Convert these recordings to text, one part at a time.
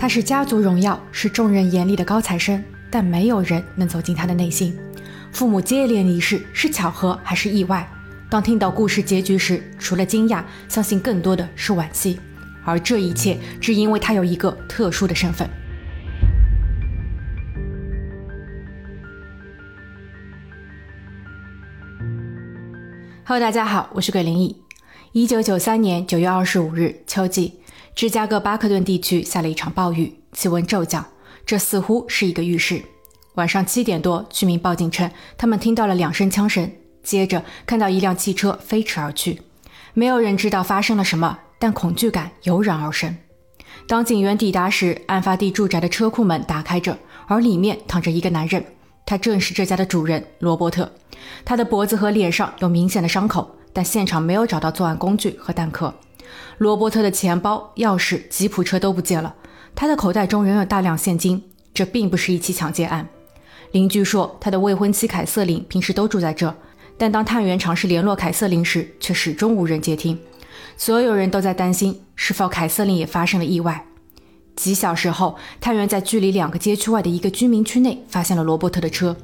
他是家族荣耀，是众人眼里的高材生，但没有人能走进他的内心。父母接连离世，是巧合还是意外？当听到故事结局时，除了惊讶，相信更多的是惋惜。而这一切，只因为他有一个特殊的身份。Hello，大家好，我是鬼灵异。一九九三年九月二十五日，秋季，芝加哥巴克顿地区下了一场暴雨，气温骤降。这似乎是一个预示。晚上七点多，居民报警称，他们听到了两声枪声，接着看到一辆汽车飞驰而去。没有人知道发生了什么，但恐惧感油然而生。当警员抵达时，案发地住宅的车库门打开着，而里面躺着一个男人。他正是这家的主人罗伯特，他的脖子和脸上有明显的伤口，但现场没有找到作案工具和弹壳。罗伯特的钱包、钥匙、吉普车都不见了，他的口袋中仍有大量现金。这并不是一起抢劫案。邻居说，他的未婚妻凯瑟琳平时都住在这，但当探员尝试联络凯瑟琳时，却始终无人接听。所有人都在担心，是否凯瑟琳也发生了意外。几小时后，探员在距离两个街区外的一个居民区内发现了罗伯特的车，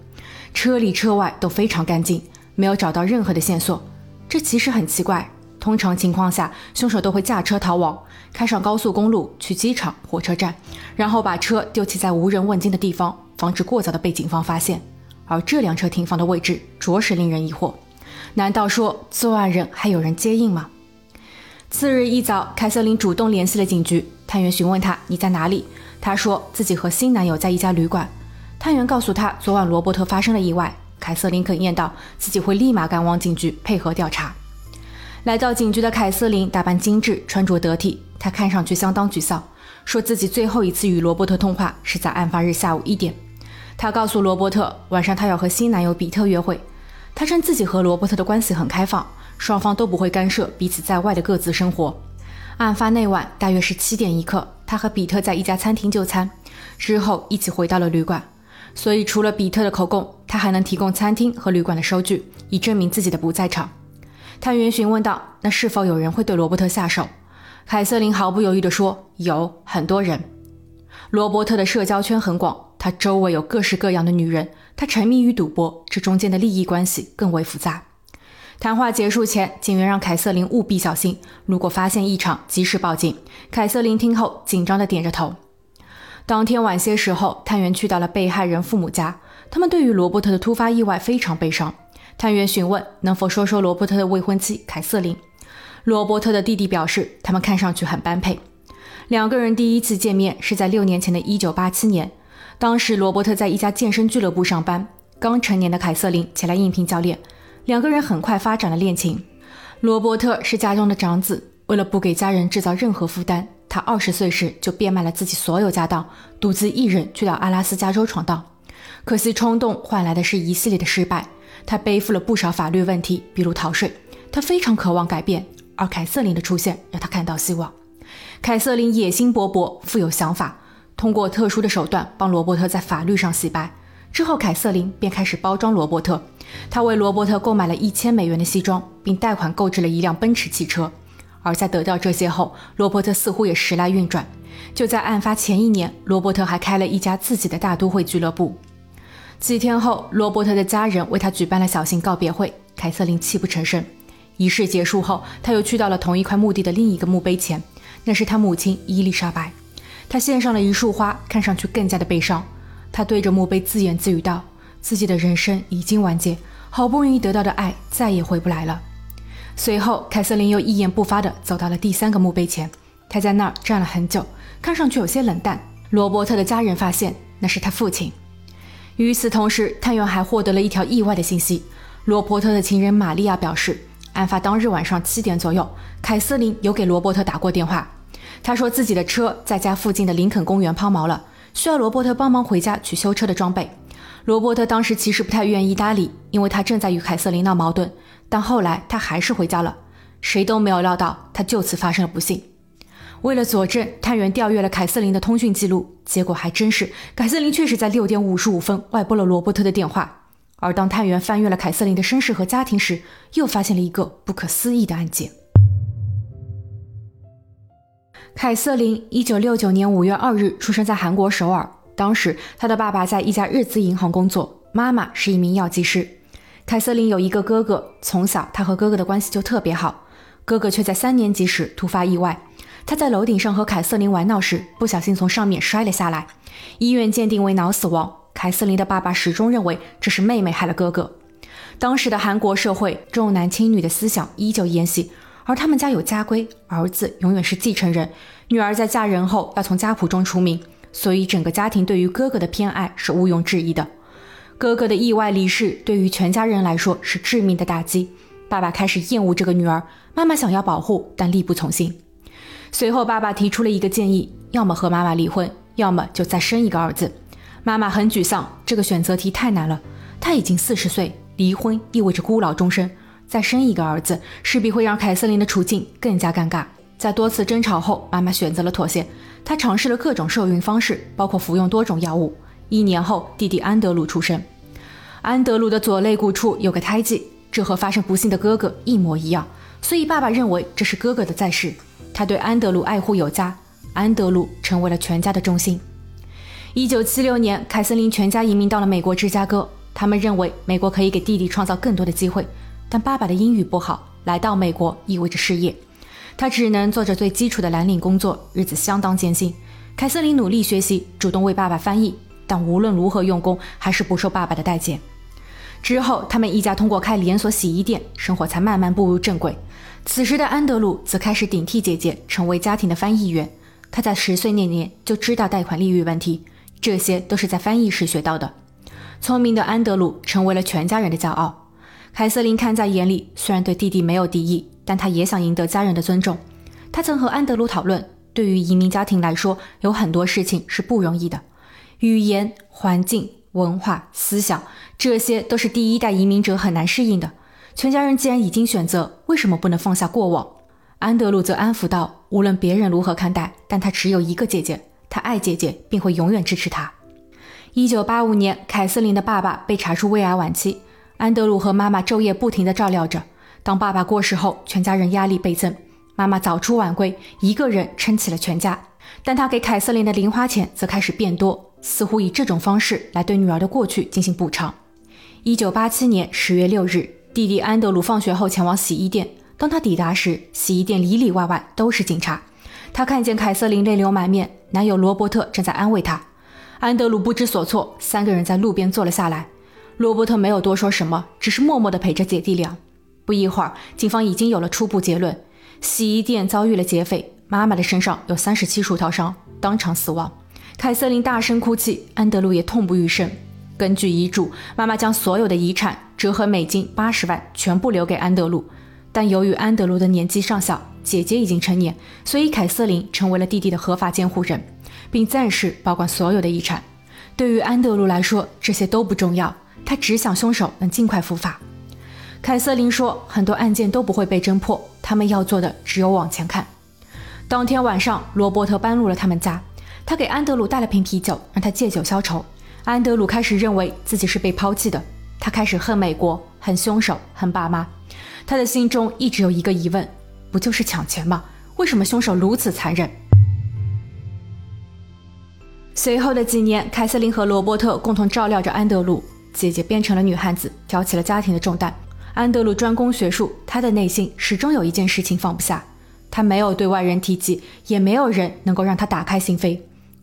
车里车外都非常干净，没有找到任何的线索。这其实很奇怪，通常情况下，凶手都会驾车逃亡，开上高速公路去机场、火车站，然后把车丢弃在无人问津的地方，防止过早的被警方发现。而这辆车停放的位置着实令人疑惑，难道说作案人还有人接应吗？次日一早，凯瑟琳主动联系了警局。探员询问她：“你在哪里？”她说自己和新男友在一家旅馆。探员告诉她，昨晚罗伯特发生了意外。凯瑟琳哽咽道：“自己会立马赶往警局配合调查。”来到警局的凯瑟琳打扮精致，穿着得体，她看上去相当沮丧，说自己最后一次与罗伯特通话是在案发日下午一点。她告诉罗伯特，晚上她要和新男友比特约会。她称自己和罗伯特的关系很开放。双方都不会干涉彼此在外的各自生活。案发那晚大约是七点一刻，她和比特在一家餐厅就餐，之后一起回到了旅馆。所以除了比特的口供，他还能提供餐厅和旅馆的收据，以证明自己的不在场。探员询问道：“那是否有人会对罗伯特下手？”凯瑟琳毫不犹豫地说：“有很多人。”罗伯特的社交圈很广，他周围有各式各样的女人，他沉迷于赌博，这中间的利益关系更为复杂。谈话结束前，警员让凯瑟琳务必小心，如果发现异常，及时报警。凯瑟琳听后，紧张地点着头。当天晚些时候，探员去到了被害人父母家，他们对于罗伯特的突发意外非常悲伤。探员询问能否说说罗伯特的未婚妻凯瑟琳。罗伯特的弟弟表示，他们看上去很般配。两个人第一次见面是在六年前的一九八七年，当时罗伯特在一家健身俱乐部上班，刚成年的凯瑟琳前来应聘教练。两个人很快发展了恋情。罗伯特是家中的长子，为了不给家人制造任何负担，他二十岁时就变卖了自己所有家当，独自一人去到阿拉斯加州闯荡。可惜冲动换来的是一系列的失败，他背负了不少法律问题，比如逃税。他非常渴望改变，而凯瑟琳的出现让他看到希望。凯瑟琳野心勃勃，富有想法，通过特殊的手段帮罗伯特在法律上洗白。之后，凯瑟琳便开始包装罗伯特。他为罗伯特购买了一千美元的西装，并贷款购置了一辆奔驰汽车。而在得到这些后，罗伯特似乎也时来运转。就在案发前一年，罗伯特还开了一家自己的大都会俱乐部。几天后，罗伯特的家人为他举办了小型告别会，凯瑟琳泣不成声。仪式结束后，他又去到了同一块墓地的另一个墓碑前，那是他母亲伊丽莎白。他献上了一束花，看上去更加的悲伤。他对着墓碑自言自语道。自己的人生已经完结，好不容易得到的爱再也回不来了。随后，凯瑟琳又一言不发地走到了第三个墓碑前，她在那儿站了很久，看上去有些冷淡。罗伯特的家人发现那是他父亲。与此同时，探员还获得了一条意外的信息：罗伯特的情人玛利亚表示，案发当日晚上七点左右，凯瑟琳有给罗伯特打过电话。他说自己的车在家附近的林肯公园抛锚了，需要罗伯特帮忙回家取修车的装备。罗伯特当时其实不太愿意搭理，因为他正在与凯瑟琳闹矛盾。但后来他还是回家了，谁都没有料到他就此发生了不幸。为了佐证，探员调阅了凯瑟琳的通讯记录，结果还真是凯瑟琳确实在六点五十五分外拨了罗伯特的电话。而当探员翻阅了凯瑟琳的身世和家庭时，又发现了一个不可思议的案件。凯瑟琳一九六九年五月二日出生在韩国首尔。当时，她的爸爸在一家日资银行工作，妈妈是一名药剂师。凯瑟琳有一个哥哥，从小她和哥哥的关系就特别好。哥哥却在三年级时突发意外，他在楼顶上和凯瑟琳玩闹时，不小心从上面摔了下来，医院鉴定为脑死亡。凯瑟琳的爸爸始终认为这是妹妹害了哥哥。当时的韩国社会重男轻女的思想依旧沿袭。而他们家有家规，儿子永远是继承人，女儿在嫁人后要从家谱中除名，所以整个家庭对于哥哥的偏爱是毋庸置疑的。哥哥的意外离世对于全家人来说是致命的打击，爸爸开始厌恶这个女儿，妈妈想要保护，但力不从心。随后，爸爸提出了一个建议：要么和妈妈离婚，要么就再生一个儿子。妈妈很沮丧，这个选择题太难了。她已经四十岁，离婚意味着孤老终生。再生一个儿子，势必会让凯瑟琳的处境更加尴尬。在多次争吵后，妈妈选择了妥协。她尝试了各种受孕方式，包括服用多种药物。一年后，弟弟安德鲁出生。安德鲁的左肋骨处有个胎记，这和发生不幸的哥哥一模一样，所以爸爸认为这是哥哥的在世。他对安德鲁爱护有加，安德鲁成为了全家的中心。一九七六年，凯瑟琳全家移民到了美国芝加哥。他们认为美国可以给弟弟创造更多的机会。但爸爸的英语不好，来到美国意味着失业，他只能做着最基础的蓝领工作，日子相当艰辛。凯瑟琳努力学习，主动为爸爸翻译，但无论如何用功，还是不受爸爸的待见。之后，他们一家通过开连锁洗衣店，生活才慢慢步入正轨。此时的安德鲁则开始顶替姐姐，成为家庭的翻译员。他在十岁那年就知道贷款利率问题，这些都是在翻译时学到的。聪明的安德鲁成为了全家人的骄傲。凯瑟琳看在眼里，虽然对弟弟没有敌意，但她也想赢得家人的尊重。她曾和安德鲁讨论，对于移民家庭来说，有很多事情是不容易的，语言、环境、文化、思想，这些都是第一代移民者很难适应的。全家人既然已经选择，为什么不能放下过往？安德鲁则安抚道：“无论别人如何看待，但他只有一个姐姐，他爱姐姐，并会永远支持她。”一九八五年，凯瑟琳的爸爸被查出胃癌晚期。安德鲁和妈妈昼夜不停地照料着。当爸爸过世后，全家人压力倍增。妈妈早出晚归，一个人撑起了全家。但她给凯瑟琳的零花钱则开始变多，似乎以这种方式来对女儿的过去进行补偿。一九八七年十月六日，弟弟安德鲁放学后前往洗衣店。当他抵达时，洗衣店里里外外都是警察。他看见凯瑟琳泪流满面，男友罗伯特正在安慰她。安德鲁不知所措，三个人在路边坐了下来。罗伯特没有多说什么，只是默默地陪着姐弟俩。不一会儿，警方已经有了初步结论：洗衣店遭遇了劫匪，妈妈的身上有三十七处刀伤，当场死亡。凯瑟琳大声哭泣，安德鲁也痛不欲生。根据遗嘱，妈妈将所有的遗产折合美金八十万全部留给安德鲁，但由于安德鲁的年纪尚小，姐姐已经成年，所以凯瑟琳成为了弟弟的合法监护人，并暂时保管所有的遗产。对于安德鲁来说，这些都不重要。他只想凶手能尽快伏法。凯瑟琳说：“很多案件都不会被侦破，他们要做的只有往前看。”当天晚上，罗伯特搬入了他们家，他给安德鲁带了瓶啤酒，让他借酒消愁。安德鲁开始认为自己是被抛弃的，他开始恨美国，恨凶手，恨爸妈。他的心中一直有一个疑问：不就是抢钱吗？为什么凶手如此残忍？随后的几年，凯瑟琳和罗伯特共同照料着安德鲁。姐姐变成了女汉子，挑起了家庭的重担。安德鲁专攻学术，他的内心始终有一件事情放不下。他没有对外人提及，也没有人能够让他打开心扉。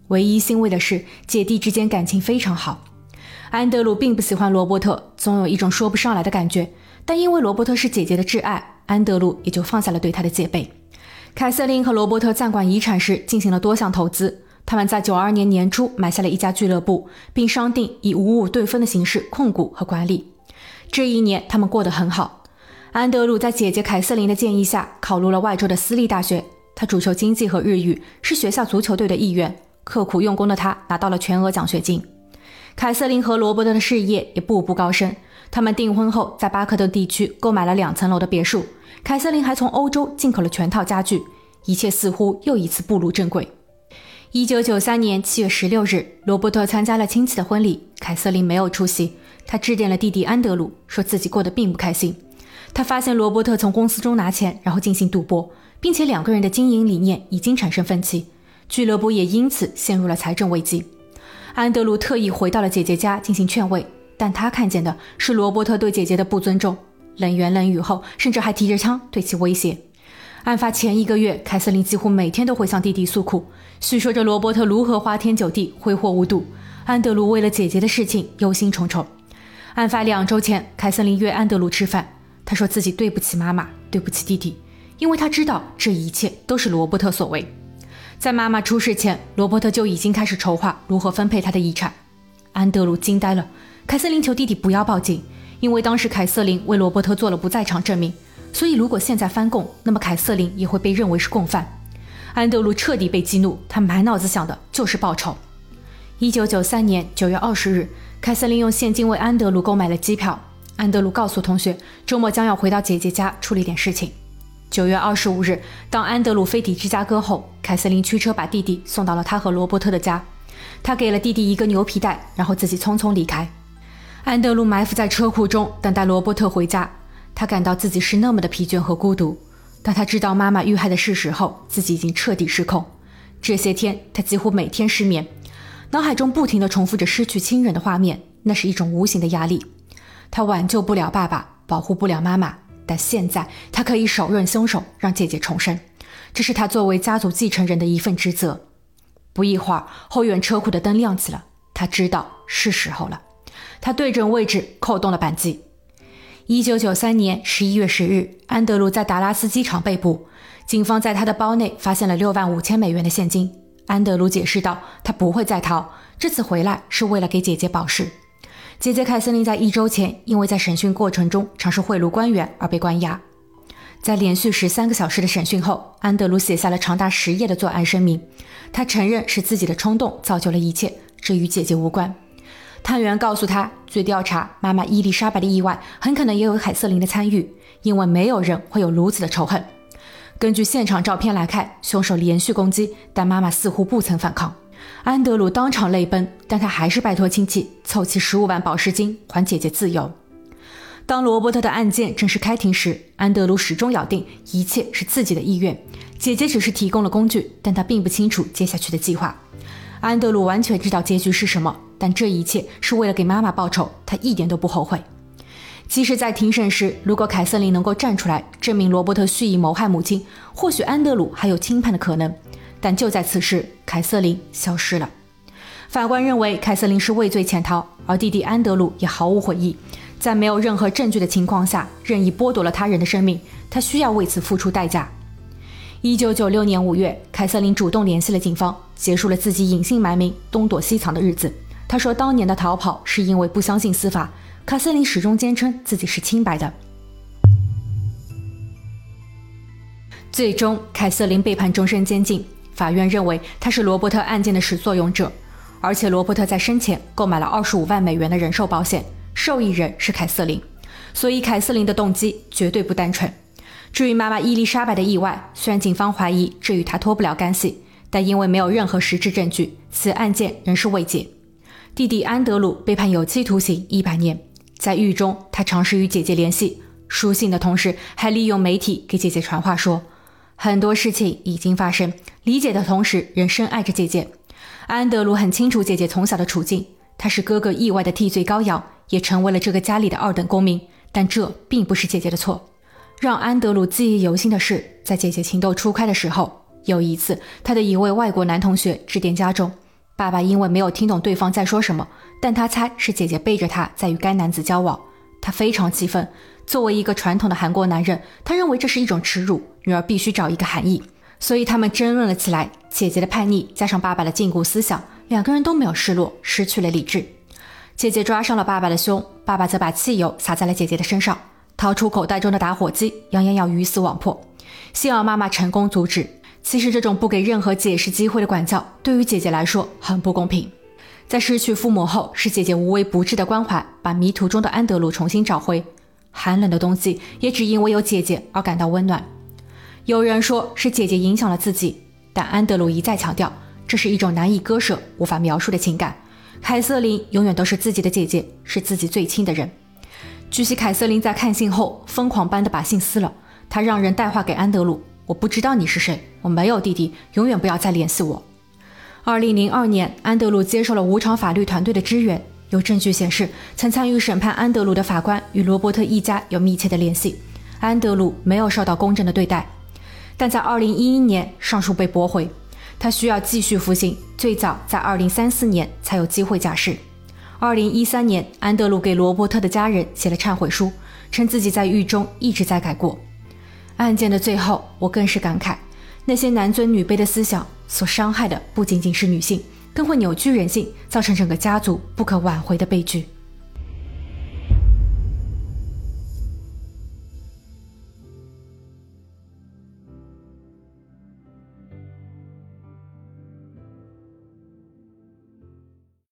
唯一欣慰的是，姐弟之间感情非常好。安德鲁并不喜欢罗伯特，总有一种说不上来的感觉。但因为罗伯特是姐姐的挚爱，安德鲁也就放下了对他的戒备。凯瑟琳和罗伯特暂管遗产时进行了多项投资。他们在九二年年初买下了一家俱乐部，并商定以五五对分的形式控股和管理。这一年，他们过得很好。安德鲁在姐姐凯瑟琳的建议下，考入了外州的私立大学。他主修经济和日语，是学校足球队的一员。刻苦用功的他拿到了全额奖学金。凯瑟琳和罗伯特的事业也步步高升。他们订婚后，在巴克顿地区购买了两层楼的别墅。凯瑟琳还从欧洲进口了全套家具。一切似乎又一次步入正轨。一九九三年七月十六日，罗伯特参加了亲戚的婚礼，凯瑟琳没有出席。他致电了弟弟安德鲁，说自己过得并不开心。他发现罗伯特从公司中拿钱，然后进行赌博，并且两个人的经营理念已经产生分歧，俱乐部也因此陷入了财政危机。安德鲁特意回到了姐姐家进行劝慰，但他看见的是罗伯特对姐姐的不尊重，冷言冷语后，甚至还提着枪对其威胁。案发前一个月，凯瑟琳几乎每天都会向弟弟诉苦，叙说着罗伯特如何花天酒地、挥霍无度。安德鲁为了姐姐的事情忧心忡忡。案发两周前，凯瑟琳约安德鲁吃饭，他说自己对不起妈妈，对不起弟弟。因为他知道这一切都是罗伯特所为，在妈妈出事前，罗伯特就已经开始筹划如何分配他的遗产。安德鲁惊呆了。凯瑟琳求弟弟不要报警，因为当时凯瑟琳为罗伯特做了不在场证明，所以如果现在翻供，那么凯瑟琳也会被认为是共犯。安德鲁彻底被激怒，他满脑子想的就是报仇。一九九三年九月二十日，凯瑟琳用现金为安德鲁购买了机票。安德鲁告诉同学，周末将要回到姐姐家处理点事情。九月二十五日，当安德鲁飞抵芝加哥后，凯瑟琳驱车把弟弟送到了他和罗伯特的家。他给了弟弟一个牛皮袋，然后自己匆匆离开。安德鲁埋伏在车库中，等待罗伯特回家。他感到自己是那么的疲倦和孤独。当他知道妈妈遇害的事实后，自己已经彻底失控。这些天，他几乎每天失眠，脑海中不停地重复着失去亲人的画面，那是一种无形的压力。他挽救不了爸爸，保护不了妈妈。但现在他可以手刃凶手，让姐姐重生，这是他作为家族继承人的一份职责。不一会儿，后院车库的灯亮起了，他知道是时候了。他对准位置扣动了扳机。一九九三年十一月十日，安德鲁在达拉斯机场被捕，警方在他的包内发现了六万五千美元的现金。安德鲁解释道：“他不会再逃，这次回来是为了给姐姐保释。”姐姐凯瑟琳在一周前因为在审讯过程中尝试贿赂官员而被关押。在连续十三个小时的审讯后，安德鲁写下了长达十页的作案声明。他承认是自己的冲动造就了一切，这与姐姐无关。探员告诉他，据调查，妈妈伊丽莎白的意外很可能也有凯瑟琳的参与，因为没有人会有如此的仇恨。根据现场照片来看，凶手连续攻击，但妈妈似乎不曾反抗。安德鲁当场泪奔，但他还是拜托亲戚凑齐十五万保释金，还姐姐自由。当罗伯特的案件正式开庭时，安德鲁始终咬定一切是自己的意愿，姐姐只是提供了工具，但他并不清楚接下去的计划。安德鲁完全知道结局是什么，但这一切是为了给妈妈报仇，他一点都不后悔。即使在庭审时，如果凯瑟琳能够站出来证明罗伯特蓄意谋害母亲，或许安德鲁还有轻判的可能。但就在此时，凯瑟琳消失了。法官认为凯瑟琳是畏罪潜逃，而弟弟安德鲁也毫无悔意，在没有任何证据的情况下任意剥夺了他人的生命，他需要为此付出代价。一九九六年五月，凯瑟琳主动联系了警方，结束了自己隐姓埋名、东躲西藏的日子。他说，当年的逃跑是因为不相信司法。凯瑟琳始终坚称自己是清白的。最终，凯瑟琳被判终身监禁。法院认为他是罗伯特案件的始作俑者，而且罗伯特在生前购买了二十五万美元的人寿保险，受益人是凯瑟琳，所以凯瑟琳的动机绝对不单纯。至于妈妈伊丽莎白的意外，虽然警方怀疑这与她脱不了干系，但因为没有任何实质证据，此案件仍是未解。弟弟安德鲁被判有期徒刑一百年，在狱中他尝试与姐姐联系，书信的同时还利用媒体给姐姐传话说。很多事情已经发生，理解的同时仍深爱着姐姐。安德鲁很清楚姐姐从小的处境，他是哥哥意外的替罪羔羊，也成为了这个家里的二等公民。但这并不是姐姐的错。让安德鲁记忆犹新的是，在姐姐情窦初开的时候，有一次他的一位外国男同学致电家中，爸爸因为没有听懂对方在说什么，但他猜是姐姐背着他在与该男子交往，他非常气愤。作为一个传统的韩国男人，他认为这是一种耻辱，女儿必须找一个含义，所以他们争论了起来。姐姐的叛逆加上爸爸的禁锢思想，两个人都没有失落，失去了理智。姐姐抓伤了爸爸的胸，爸爸则把汽油洒在了姐姐的身上，掏出口袋中的打火机，扬言要鱼死网破。幸而妈妈成功阻止。其实这种不给任何解释机会的管教，对于姐姐来说很不公平。在失去父母后，是姐姐无微不至的关怀，把迷途中的安德鲁重新找回。寒冷的冬季也只因为有姐姐而感到温暖。有人说是姐姐影响了自己，但安德鲁一再强调，这是一种难以割舍、无法描述的情感。凯瑟琳永远都是自己的姐姐，是自己最亲的人。据悉，凯瑟琳在看信后疯狂般的把信撕了。她让人带话给安德鲁：“我不知道你是谁，我没有弟弟，永远不要再联系我。二零零二年，安德鲁接受了无偿法律团队的支援。有证据显示，曾参与审判安德鲁的法官与罗伯特一家有密切的联系。安德鲁没有受到公正的对待，但在二零一一年，上诉被驳回，他需要继续服刑，最早在二零三四年才有机会假释。二零一三年，安德鲁给罗伯特的家人写了忏悔书，称自己在狱中一直在改过。案件的最后，我更是感慨，那些男尊女卑的思想。所伤害的不仅仅是女性，更会扭曲人性，造成整个家族不可挽回的悲剧。